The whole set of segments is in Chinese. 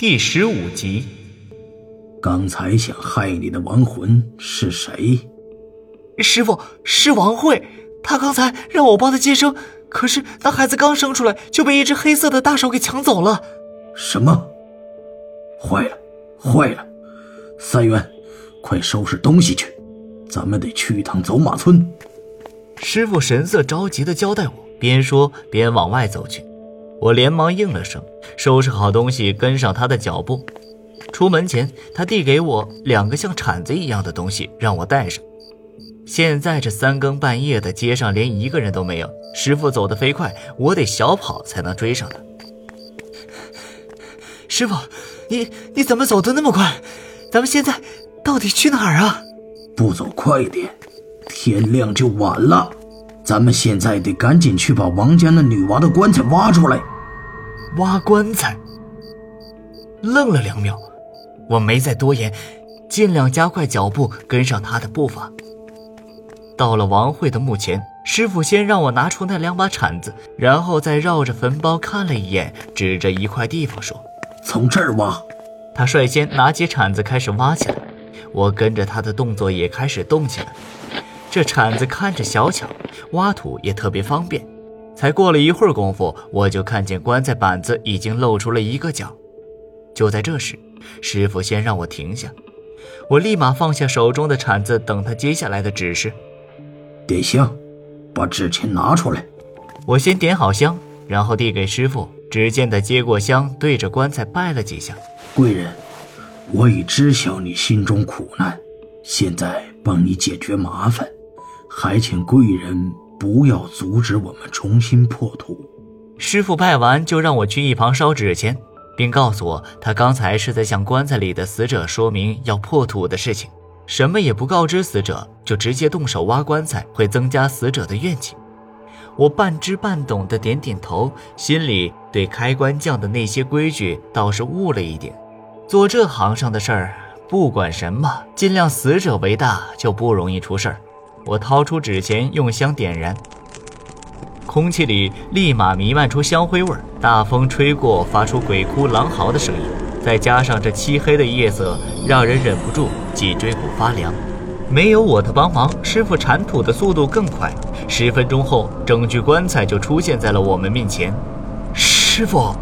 第十五集，刚才想害你的亡魂是谁？师傅，是王慧。她刚才让我帮她接生，可是那孩子刚生出来就被一只黑色的大手给抢走了。什么？坏了，坏了！三元，快收拾东西去，咱们得去一趟走马村。师傅神色着急的交代我，边说边往外走去。我连忙应了声，收拾好东西，跟上他的脚步。出门前，他递给我两个像铲子一样的东西，让我带上。现在这三更半夜的，街上连一个人都没有。师傅走得飞快，我得小跑才能追上他。师傅，你你怎么走得那么快？咱们现在到底去哪儿啊？不走快点，天亮就晚了。咱们现在得赶紧去把王家那女娃的棺材挖出来。挖棺材。愣了两秒，我没再多言，尽量加快脚步跟上他的步伐。到了王慧的墓前，师傅先让我拿出那两把铲子，然后再绕着坟包看了一眼，指着一块地方说：“从这儿挖。”他率先拿起铲子开始挖起来，我跟着他的动作也开始动起来。这铲子看着小巧，挖土也特别方便。才过了一会儿功夫，我就看见棺材板子已经露出了一个角。就在这时，师傅先让我停下，我立马放下手中的铲子，等他接下来的指示。点香，把纸钱拿出来。我先点好香，然后递给师傅。只见他接过香，对着棺材拜了几下。贵人，我已知晓你心中苦难，现在帮你解决麻烦，还请贵人。不要阻止我们重新破土。师傅拜完，就让我去一旁烧纸钱，并告诉我，他刚才是在向棺材里的死者说明要破土的事情，什么也不告知死者，就直接动手挖棺材，会增加死者的怨气。我半知半懂的点点头，心里对开棺匠的那些规矩倒是悟了一点。做这行上的事儿，不管什么，尽量死者为大，就不容易出事儿。我掏出纸钱，用香点燃，空气里立马弥漫出香灰味儿。大风吹过，发出鬼哭狼嚎的声音，再加上这漆黑的夜色，让人忍不住脊椎骨发凉。没有我的帮忙，师傅铲土的速度更快。十分钟后，整具棺材就出现在了我们面前。师傅，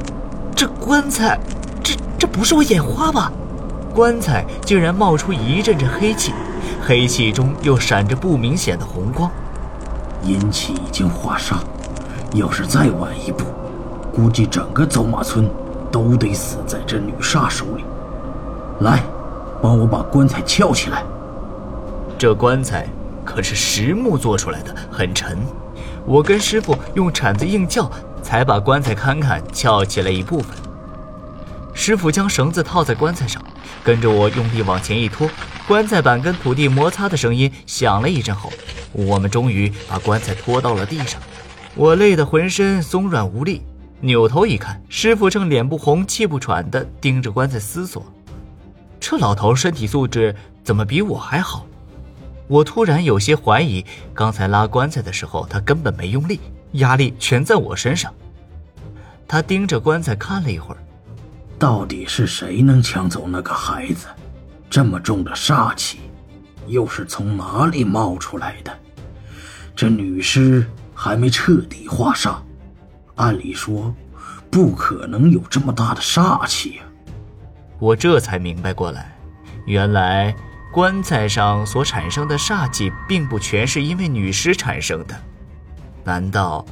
这棺材，这这不是我眼花吧？棺材竟然冒出一阵阵黑气。黑气中又闪着不明显的红光，阴气已经化煞，要是再晚一步，估计整个走马村都得死在这女煞手里。来，帮我把棺材撬起来。这棺材可是实木做出来的，很沉。我跟师傅用铲子硬撬，才把棺材堪堪撬起来一部分。师傅将绳子套在棺材上，跟着我用力往前一拖。棺材板跟土地摩擦的声音响了一阵后，我们终于把棺材拖到了地上。我累得浑身松软无力，扭头一看，师傅正脸不红气不喘地盯着棺材思索。这老头身体素质怎么比我还好？我突然有些怀疑，刚才拉棺材的时候他根本没用力，压力全在我身上。他盯着棺材看了一会儿，到底是谁能抢走那个孩子？这么重的煞气，又是从哪里冒出来的？这女尸还没彻底化煞，按理说不可能有这么大的煞气呀。我这才明白过来，原来棺材上所产生的煞气，并不全是因为女尸产生的，难道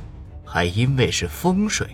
还因为是风水？